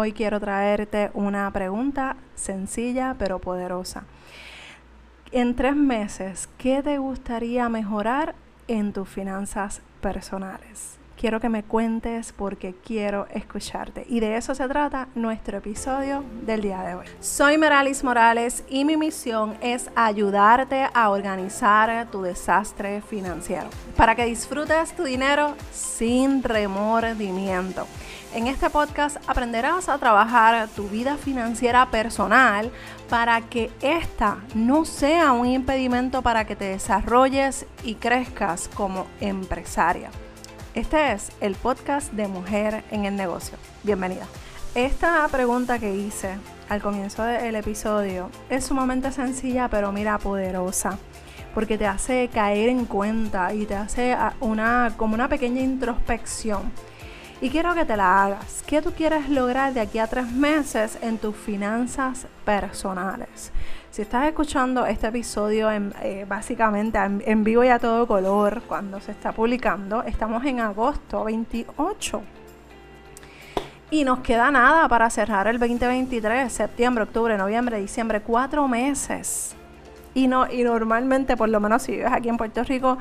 Hoy quiero traerte una pregunta sencilla pero poderosa. En tres meses, ¿qué te gustaría mejorar en tus finanzas personales? quiero que me cuentes porque quiero escucharte. Y de eso se trata nuestro episodio del día de hoy. Soy Meralis Morales y mi misión es ayudarte a organizar tu desastre financiero para que disfrutes tu dinero sin remordimiento. En este podcast aprenderás a trabajar tu vida financiera personal para que esta no sea un impedimento para que te desarrolles y crezcas como empresaria. Este es el podcast de Mujer en el Negocio. Bienvenida. Esta pregunta que hice al comienzo del episodio es sumamente sencilla, pero mira, poderosa, porque te hace caer en cuenta y te hace una, como una pequeña introspección. Y quiero que te la hagas. ¿Qué tú quieres lograr de aquí a tres meses en tus finanzas personales? Si estás escuchando este episodio en, eh, básicamente en, vivo y a todo color cuando se está publicando, estamos en agosto 28. Y nos queda nada para cerrar el 2023, septiembre, octubre, noviembre, diciembre, cuatro meses. Y, no, y normalmente, por lo menos si vives aquí en Puerto Rico,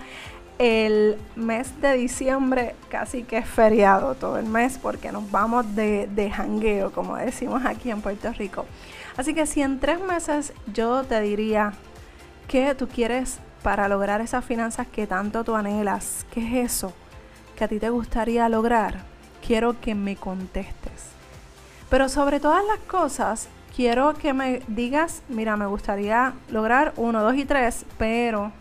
el mes de diciembre casi que es feriado todo el mes porque nos vamos de, de jangueo, como decimos aquí en Puerto Rico. Así que si en tres meses yo te diría que tú quieres para lograr esas finanzas que tanto tú anhelas, ¿qué es eso que a ti te gustaría lograr? Quiero que me contestes. Pero sobre todas las cosas, quiero que me digas, mira, me gustaría lograr uno, dos y tres, pero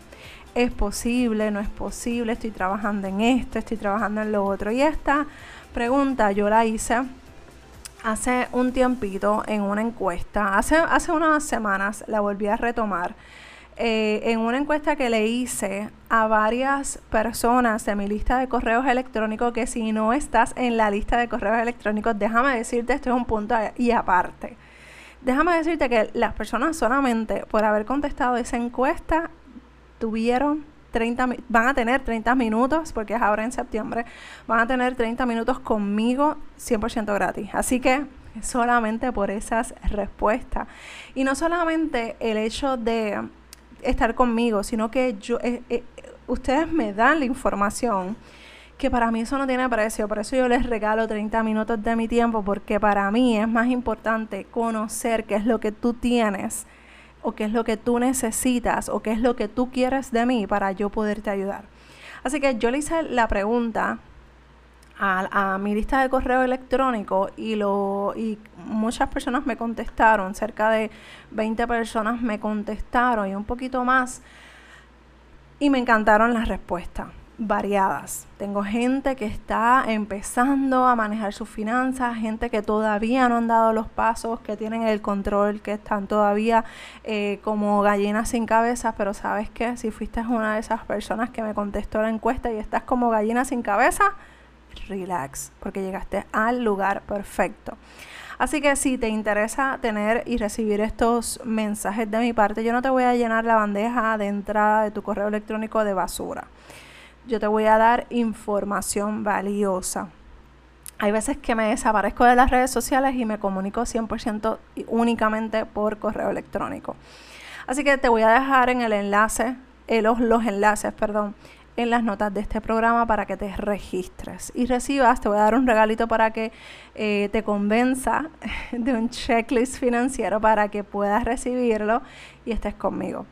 es posible, no es posible, estoy trabajando en esto, estoy trabajando en lo otro. Y esta pregunta yo la hice hace un tiempito en una encuesta, hace, hace unas semanas la volví a retomar, eh, en una encuesta que le hice a varias personas de mi lista de correos electrónicos, que si no estás en la lista de correos electrónicos, déjame decirte, esto es un punto y aparte. Déjame decirte que las personas solamente por haber contestado esa encuesta tuvieron 30, van a tener 30 minutos, porque es ahora en septiembre, van a tener 30 minutos conmigo 100% gratis. Así que solamente por esas respuestas. Y no solamente el hecho de estar conmigo, sino que yo, eh, eh, ustedes me dan la información que para mí eso no tiene precio, por eso yo les regalo 30 minutos de mi tiempo, porque para mí es más importante conocer qué es lo que tú tienes o qué es lo que tú necesitas o qué es lo que tú quieres de mí para yo poderte ayudar. Así que yo le hice la pregunta a, mi lista de correo electrónico y, lo, y muchas personas me contestaron, cerca de 20 personas me contestaron y un poquito más y me encantaron las respuestas variadas. Tengo gente que está empezando a manejar sus finanzas, gente que todavía no han dado los pasos, que tienen el control, que están todavía eh, como gallinas sin cabeza, pero sabes que si fuiste una de esas personas que me contestó la encuesta y estás como gallina sin cabeza, relax, porque llegaste al lugar perfecto. Así que si te interesa tener y recibir estos mensajes de mi parte, yo no te voy a llenar la bandeja de entrada de tu correo electrónico de basura yo te voy a dar información valiosa. Hay veces que me desaparezco de las redes sociales y me comunico 100% únicamente por correo electrónico. Así que te voy a dejar en el enlace, eh, los, enlaces, perdón, en las notas de este programa para que te registres y recibas, te voy a dar un regalito para que eh, te convenza de un checklist financiero para que puedas recibirlo y estés conmigo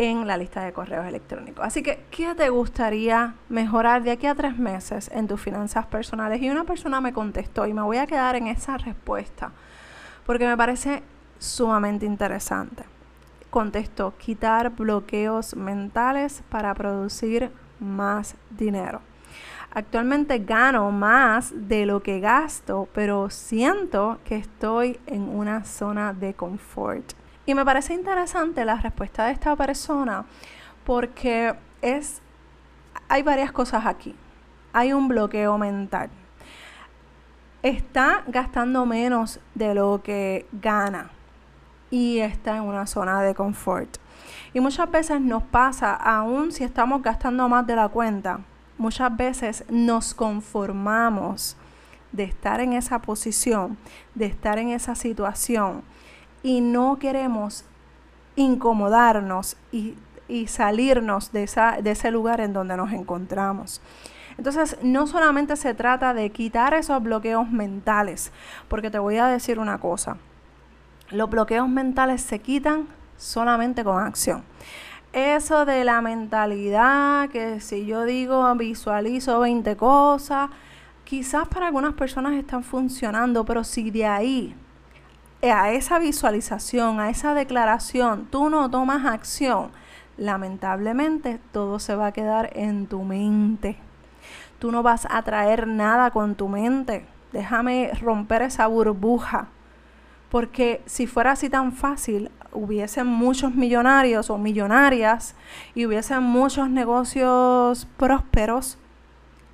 en la lista de correos electrónicos. Así que, ¿qué te gustaría mejorar de aquí a tres meses en tus finanzas personales? Y una persona me contestó y me voy a quedar en esa respuesta porque me parece sumamente interesante. Contestó, quitar bloqueos mentales para producir más dinero. Actualmente gano más de lo que gasto, pero siento que estoy en una zona de confort. Y me parece interesante la respuesta de esta persona porque es, hay varias cosas aquí. Hay un bloqueo mental. Está gastando menos de lo que gana y está en una zona de confort. Y muchas veces nos pasa, aún si estamos gastando más de la cuenta, muchas veces nos conformamos de estar en esa posición, de estar en esa situación y no queremos incomodarnos y, salirnos de, de ese lugar en donde nos encontramos. Entonces, no solamente se trata de quitar esos bloqueos mentales, porque te voy a decir una cosa, los bloqueos mentales se quitan solamente con acción. Eso de la mentalidad, que si yo digo visualizo 20 cosas, quizás para algunas personas están funcionando, pero si de ahí a esa visualización, a esa declaración, tú no tomas acción, lamentablemente todo se va a quedar en tu mente. Tú no vas a traer nada con tu mente. Déjame romper esa burbuja. Porque si fuera así tan fácil, hubiesen muchos millonarios o millonarias y hubiesen muchos negocios prósperos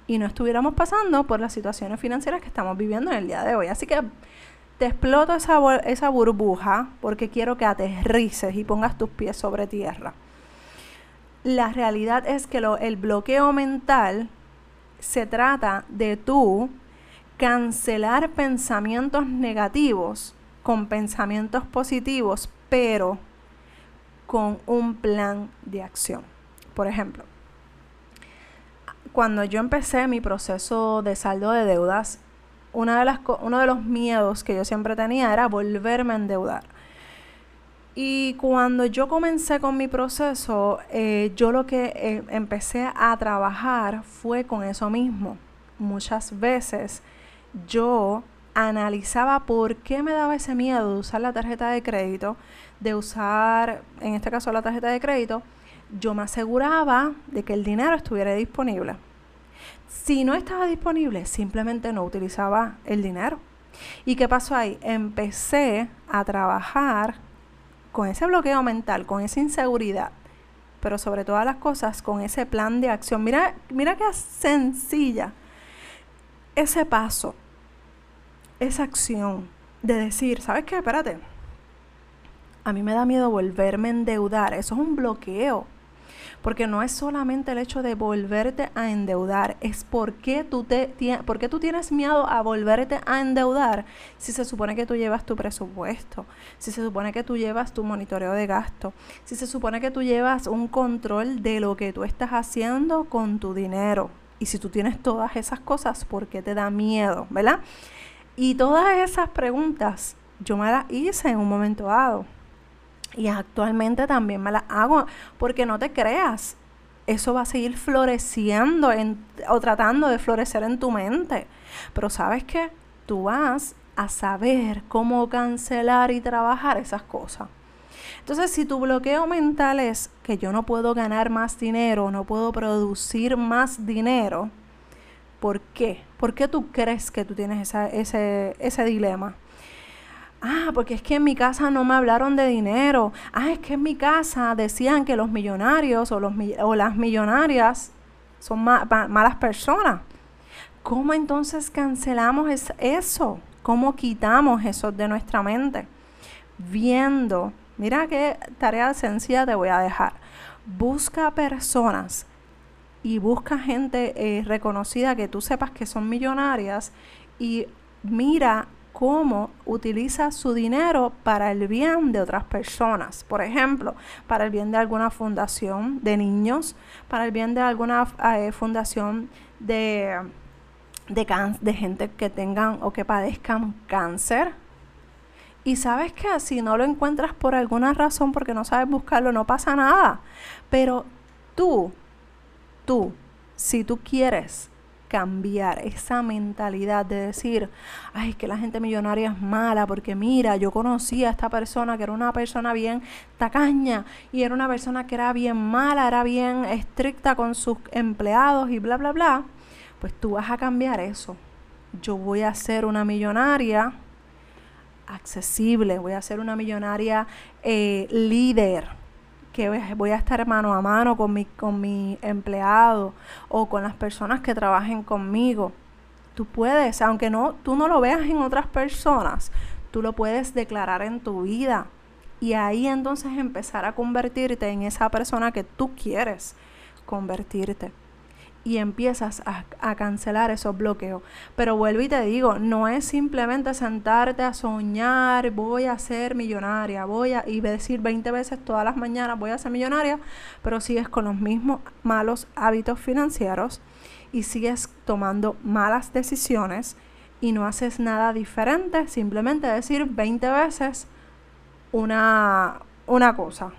y no estuviéramos pasando por las situaciones financieras que estamos viviendo en el día de hoy. Así que te exploto esa, esa burbuja porque quiero que aterrices y pongas tus pies sobre tierra. La realidad es que lo, el bloqueo mental se trata de tú cancelar pensamientos negativos con pensamientos positivos, pero con un plan de acción. Por ejemplo, cuando yo empecé mi proceso de saldo de deudas, una de las uno de los miedos que yo siempre tenía era volverme a endeudar. Y cuando yo comencé con mi proceso, eh, yo lo que eh, empecé a trabajar fue con eso mismo. Muchas veces yo analizaba por qué me daba ese miedo de usar la tarjeta de crédito, de usar, en este caso, la tarjeta de crédito, yo me aseguraba de que el dinero estuviera disponible. Si no estaba disponible, simplemente no utilizaba el dinero. ¿Y qué pasó ahí? Empecé a trabajar con ese bloqueo mental, con esa inseguridad, pero sobre todas las cosas con ese plan de acción. Mira, mira qué sencilla ese paso, esa acción de decir, ¿sabes qué? Espérate. A mí me da miedo volverme a endeudar. Eso es un bloqueo. Porque no es solamente el hecho de volverte a endeudar, es por qué tú, te, tú tienes miedo a volverte a endeudar si se supone que tú llevas tu presupuesto, si se supone que tú llevas tu monitoreo de gasto, si se supone que tú llevas un control de lo que tú estás haciendo con tu dinero. Y si tú tienes todas esas cosas, ¿por qué te da miedo? ¿Verdad? Y todas esas preguntas yo me las hice en un momento dado. Y actualmente también me la hago porque no te creas. Eso va a seguir floreciendo en, o tratando de florecer en tu mente. Pero sabes que tú vas a saber cómo cancelar y trabajar esas cosas. Entonces, si tu bloqueo mental es que yo no puedo ganar más dinero, no puedo producir más dinero, ¿por qué? ¿Por qué tú crees que tú tienes ese, ese dilema? Ah, porque es que en mi casa no me hablaron de dinero. Ah, es que en mi casa decían que los millonarios o, los, o las millonarias son malas personas. ¿Cómo entonces cancelamos eso? ¿Cómo quitamos eso de nuestra mente? Viendo, mira qué tarea sencilla te voy a dejar. Busca personas y busca gente eh, reconocida que tú sepas que son millonarias y mira cómo utiliza su dinero para el bien de otras personas. Por ejemplo, para el bien de alguna fundación de niños, para el bien de alguna eh, fundación de, de, de gente que tengan o que padezcan cáncer. Y sabes que si no lo encuentras por alguna razón, porque no sabes buscarlo, no pasa nada. Pero tú, tú, si tú quieres cambiar esa mentalidad de decir, ay, que la gente millonaria es mala, porque mira, yo conocí a esta persona que era una persona bien tacaña y era una persona que era bien mala, era bien estricta con sus empleados y bla, bla, bla, pues tú vas a cambiar eso. Yo voy a ser una millonaria accesible, voy a ser una millonaria eh, líder que voy a estar mano a mano con mi, con mi empleado o con las personas que trabajen conmigo. Tú puedes, aunque no, tú no lo veas en otras personas, tú lo puedes declarar en tu vida. Y ahí entonces empezar a convertirte en esa persona que tú quieres convertirte. Y empiezas a, cancelar esos bloqueos. Pero vuelvo y te digo, no es simplemente sentarte a soñar, voy a ser millonaria, voy a, y decir 20 veces todas las mañanas voy a ser millonaria, pero sigues con los mismos malos hábitos financieros y sigues tomando malas decisiones y no haces nada diferente, simplemente decir 20 veces una, una cosa.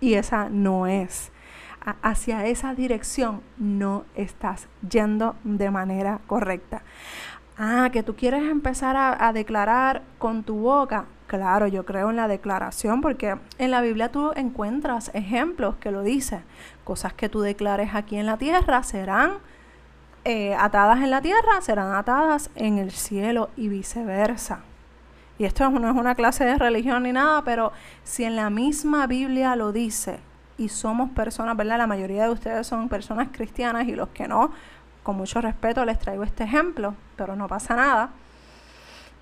Y esa no es hacia esa dirección no estás yendo de manera correcta. Ah, que tú quieres empezar a, declarar con tu boca. Claro, yo creo en la declaración porque en la Biblia tú encuentras ejemplos que lo dicen. Cosas que tú declares aquí en la tierra serán eh, atadas en la tierra, serán atadas en el cielo y viceversa. Y esto no es una clase de religión ni nada, pero si en la misma Biblia lo dice, y somos personas, ¿verdad? La mayoría de ustedes son personas cristianas y los que no, con mucho respeto les traigo este ejemplo, pero no pasa nada.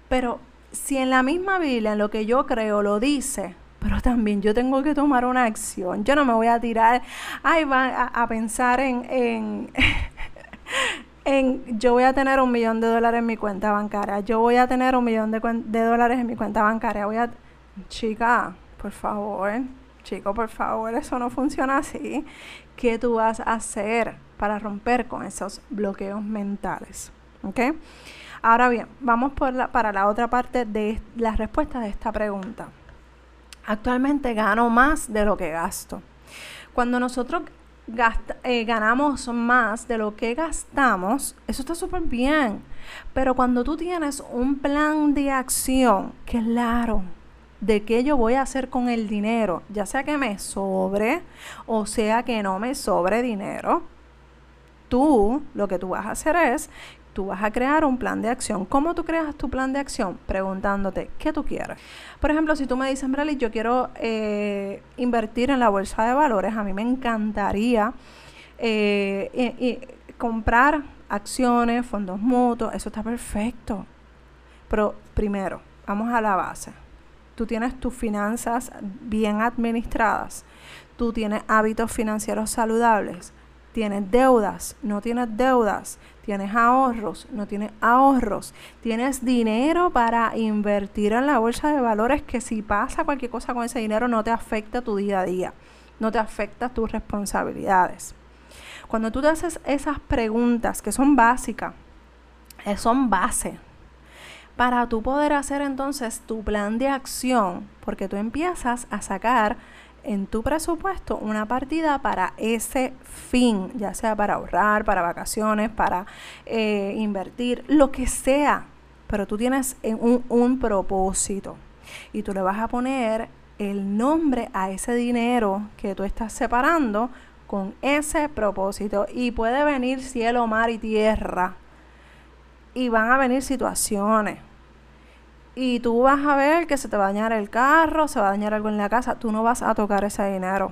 Pero si en la misma Biblia, en lo que yo creo, lo dice, pero también yo tengo que tomar una acción. Yo no me voy a tirar, ay, va a, pensar en, en, yo voy a tener un millón de dólares en mi cuenta bancaria, yo voy a tener un millón de, de dólares en mi cuenta bancaria. Voy a, chica, por favor, Chico, por favor, eso no funciona así. ¿Qué tú vas a hacer para romper con esos bloqueos mentales? ¿Ok? Ahora bien, vamos para la otra parte de la respuesta de esta pregunta. Actualmente gano más de lo que gasto. Cuando nosotros eh, ganamos más de lo que gastamos, eso está súper bien. Pero cuando tú tienes un plan de acción, claro, de qué yo voy a hacer con el dinero, ya sea que me sobre o sea que no me sobre dinero, tú lo que tú vas a hacer es, tú vas a crear un plan de acción. ¿Cómo tú creas tu plan de acción? Preguntándote, ¿qué tú quieres? Por ejemplo, si tú me dices, Brali, yo quiero eh, invertir en la bolsa de valores, a mí me encantaría eh, comprar acciones, fondos mutuos, eso está perfecto. Pero primero, vamos a la base tú tienes tus finanzas bien administradas, tú tienes hábitos financieros saludables, tienes deudas, no tienes deudas, tienes ahorros, no tienes ahorros, tienes dinero para invertir en la bolsa de valores que si pasa cualquier cosa con ese dinero no te afecta tu día a día, no te afecta tus responsabilidades. Cuando tú te haces esas preguntas que son básicas, eh, son base, para tú poder hacer entonces tu plan de acción, porque tú empiezas a sacar en tu presupuesto una partida para ese fin, ya sea para ahorrar, para vacaciones, para eh, invertir, lo que sea, pero tú tienes un, un propósito. Y tú le vas a poner el nombre a ese dinero que tú estás separando con ese propósito. Y puede venir cielo, mar y tierra. Y van a venir situaciones y tú vas a ver que se te va a dañar el carro, se va a dañar algo en la casa, tú no vas a tocar ese dinero,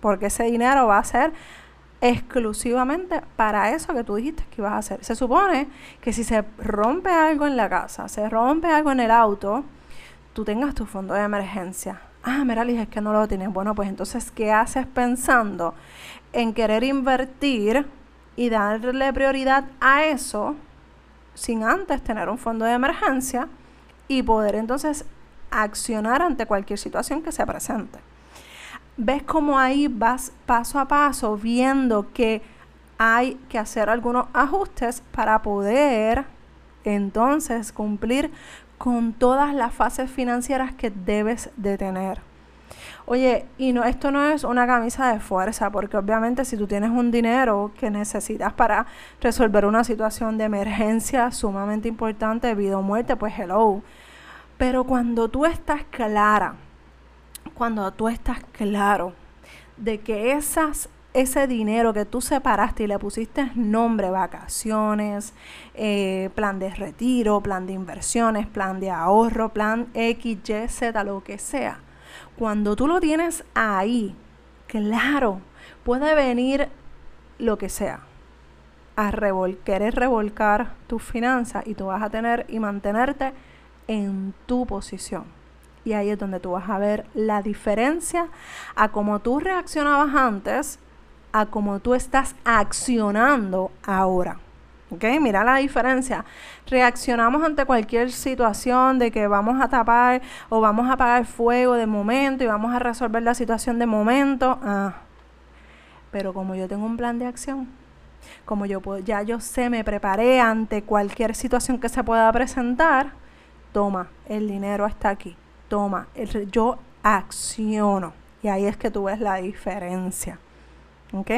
porque ese dinero va a ser exclusivamente para eso que tú dijiste que ibas a hacer. Se supone que si se rompe algo en la casa, se rompe algo en el auto, tú tengas tu fondo de emergencia. Ah, mira, es que no lo tienes. Bueno, pues entonces, ¿qué haces pensando en querer invertir y darle prioridad a eso sin antes tener un fondo de emergencia? Y poder entonces accionar ante cualquier situación que se presente. Ves cómo ahí vas paso a paso viendo que hay que hacer algunos ajustes para poder entonces cumplir con todas las fases financieras que debes de tener. Oye, y no, esto no es una camisa de fuerza, porque obviamente si tú tienes un dinero que necesitas para resolver una situación de emergencia sumamente importante, vida o muerte, pues hello. Pero cuando tú estás clara, cuando tú estás claro de que esas, ese dinero que tú separaste y le pusiste nombre, vacaciones, eh, plan de retiro, plan de inversiones, plan de ahorro, plan X, Y, Z, lo que sea, cuando tú lo tienes ahí, claro, puede venir lo que sea a querer revolcar tus finanzas y tú vas a tener y mantenerte en tu posición. Y ahí es donde tú vas a ver la diferencia a cómo tú reaccionabas antes a cómo tú estás accionando ahora. ¿Ok? Mira la diferencia. Reaccionamos ante cualquier situación de que vamos a tapar o vamos a apagar fuego de momento y vamos a resolver la situación de momento. Ah. Pero como yo tengo un plan de acción, como yo puedo, ya yo sé, me preparé ante cualquier situación que se pueda presentar, toma, el dinero está aquí. Toma, yo acciono. Y ahí es que tú ves la diferencia. ¿Ok?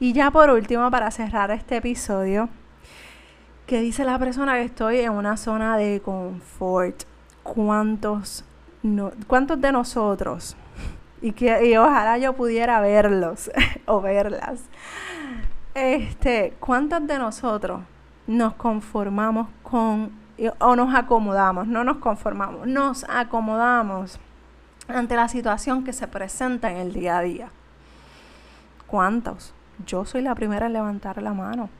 Y ya por último, para cerrar este episodio, ¿qué dice la persona que estoy en una zona de confort? ¿Cuántos, no, cuántos de nosotros? Y, que, y ojalá yo pudiera verlos o verlas. Este, ¿cuántos de nosotros nos conformamos con o nos acomodamos, no nos conformamos, nos acomodamos ante la situación que se presenta en el día a día? ¿Cuántos? Yo soy la primera en levantar la mano.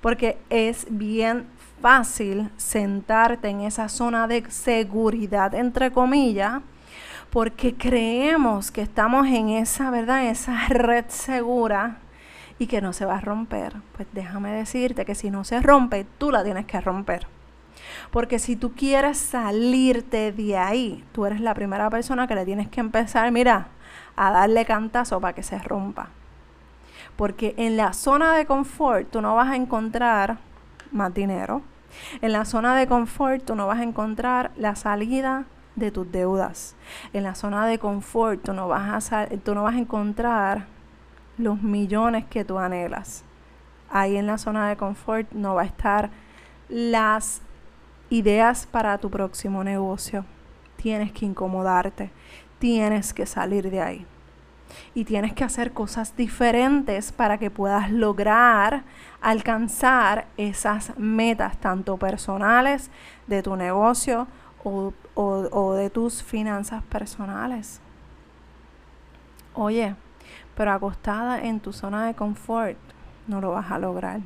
Porque es bien fácil sentarte en esa zona de seguridad, entre comillas, porque creemos que estamos en esa, ¿verdad? Esa red segura y que no se va a romper. Pues déjame decirte que si no se rompe, tú la tienes que romper. Porque si tú quieres salirte de ahí, tú eres la primera persona que le tienes que empezar, mira, a darle cantazo para que se rompa. Porque en la zona de confort tú no vas a encontrar más dinero. En la zona de confort tú no vas a encontrar la salida de tus deudas. En la zona de confort tú no vas a, tú no vas a encontrar los millones que tú anhelas. Ahí en la zona de confort no va a estar las ideas para tu próximo negocio. Tienes que incomodarte, tienes que salir de ahí. Y tienes que hacer cosas diferentes para que puedas lograr alcanzar esas metas, tanto personales, de tu negocio o, o de tus finanzas personales. Oye, pero acostada en tu zona de confort no lo vas a lograr.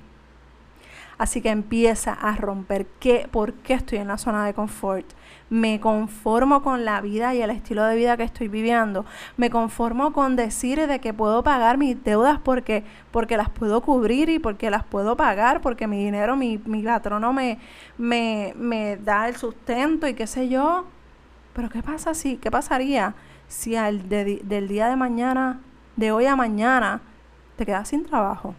Así que empieza a romper qué, por qué estoy en la zona de confort. Me conformo con la vida y el estilo de vida que estoy viviendo. Me conformo con decir de que puedo pagar mis deudas porque, porque las puedo cubrir y porque las puedo pagar, porque mi dinero, mi, mi me, me, me da el sustento y qué sé yo. Pero ¿qué pasa si, qué pasaría si al del día de mañana, de hoy a mañana, te quedas sin trabajo?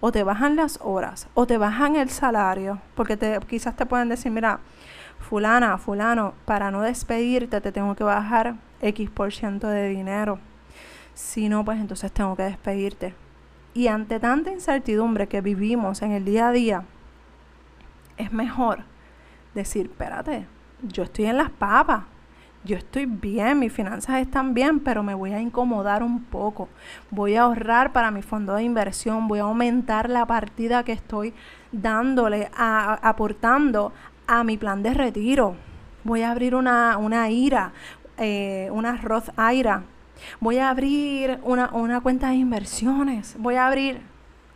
o te bajan las horas o te bajan el salario, porque te, quizás te pueden decir, mira, fulana, fulano, para no despedirte te tengo que bajar X por ciento de dinero. Si no, pues entonces tengo que despedirte. Y ante tanta incertidumbre que vivimos en el día a día, es mejor decir, espérate, yo estoy en las papas, yo estoy bien, mis finanzas están bien, pero me voy a incomodar un poco. Voy a ahorrar para mi fondo de inversión, voy a aumentar la partida que estoy dándole, aportando a mi plan de retiro. Voy a abrir una, una IRA, eh, una Roth IRA. Voy a abrir una, una cuenta de inversiones. Voy a abrir,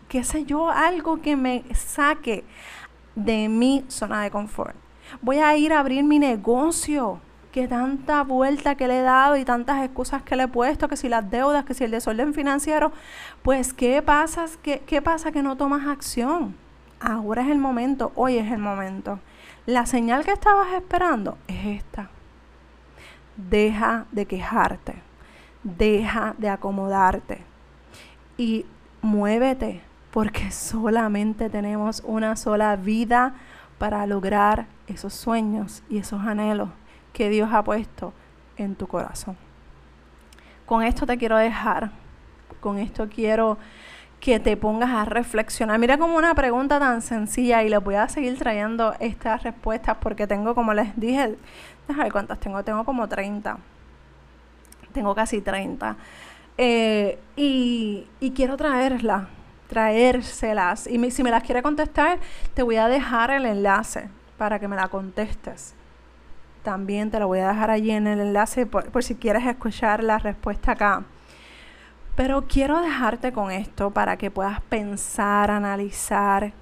qué sé yo, algo que me saque de mi zona de confort. Voy a ir a abrir mi negocio que tanta vuelta que le he dado y tantas excusas que le he puesto, que si las deudas, que si el desorden financiero, pues ¿qué pasa? ¿Qué, qué pasa que no tomas acción? Ahora es el momento, hoy es el momento. La señal que estabas esperando es esta. Deja de quejarte, deja de acomodarte y muévete, porque solamente tenemos una sola vida para lograr esos sueños y esos anhelos que Dios ha puesto en tu corazón. Con esto te quiero dejar, con esto quiero que te pongas a reflexionar. Mira como una pregunta tan sencilla y les voy a seguir trayendo estas respuestas porque tengo, como les dije, déjame ver cuántas tengo, tengo como 30. Tengo casi 30. Eh, y, y, quiero traerlas, traérselas. Y si me las quiere contestar, te voy a dejar el enlace para que me la contestes. También te lo voy a dejar allí en el enlace por, si quieres escuchar la respuesta acá. Pero quiero dejarte con esto para que puedas pensar, analizar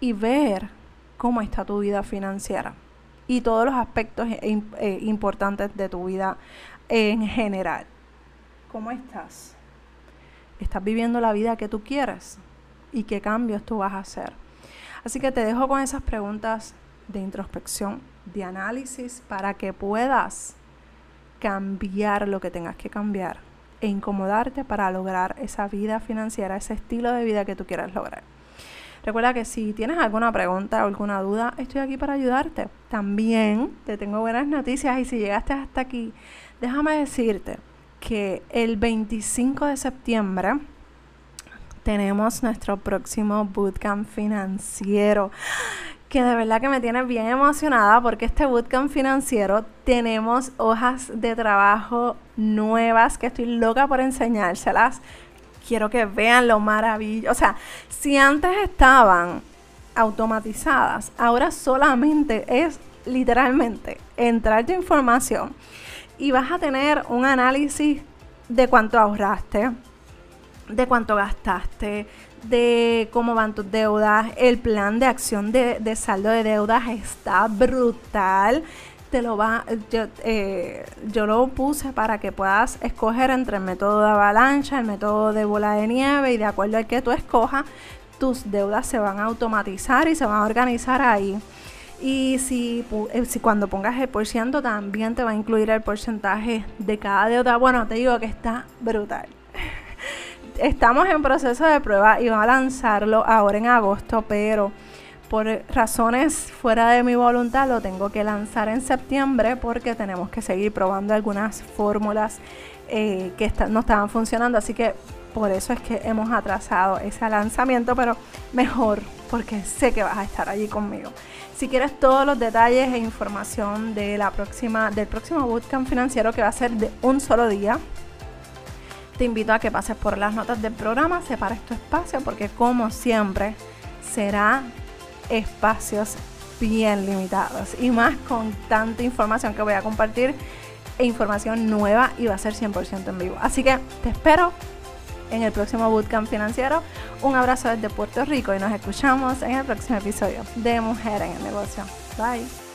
y ver cómo está tu vida financiera y todos los aspectos eh, importantes de tu vida en general. ¿Cómo estás? ¿Estás viviendo la vida que tú quieres? ¿Y qué cambios tú vas a hacer? Así que te dejo con esas preguntas de introspección, de análisis, para que puedas cambiar lo que tengas que cambiar e incomodarte para lograr esa vida financiera, ese estilo de vida que tú quieras lograr. Recuerda que si tienes alguna pregunta o alguna duda, estoy aquí para ayudarte. También te tengo buenas noticias y si llegaste hasta aquí, déjame decirte que el 25 de septiembre tenemos nuestro próximo bootcamp financiero que de verdad que me tiene bien emocionada porque este bootcamp financiero tenemos hojas de trabajo nuevas que estoy loca por enseñárselas. Quiero que vean lo maravilloso. O sea, si antes estaban automatizadas, ahora solamente es literalmente entrar tu información y vas a tener un análisis de cuánto ahorraste, de cuánto gastaste, de cómo van tus deudas. El plan de acción de, saldo de deudas está brutal. Te lo va, yo, eh, yo lo puse para que puedas escoger entre el método de avalancha, el método de bola de nieve y de acuerdo al que tú escojas, tus deudas se van a automatizar y se van a organizar ahí. Y si, eh, si cuando pongas el por ciento también te va a incluir el porcentaje de cada deuda. Bueno, te digo que está brutal estamos en proceso de prueba y vamos a lanzarlo ahora en agosto, pero por razones fuera de mi voluntad lo tengo que lanzar en septiembre porque tenemos que seguir probando algunas fórmulas eh, que no estaban funcionando. Así que por eso es que hemos atrasado ese lanzamiento, pero mejor porque sé que vas a estar allí conmigo. Si quieres todos los detalles e información de la próxima, del próximo bootcamp financiero que va a ser de un solo día, te invito a que pases por las notas del programa, separes tu espacio, porque como siempre será espacios bien limitados y más con tanta información que voy a compartir e información nueva y va a ser 100% en vivo. Así que te espero en el próximo Bootcamp Financiero. Un abrazo desde Puerto Rico y nos escuchamos en el próximo episodio de Mujer en el Negocio. Bye.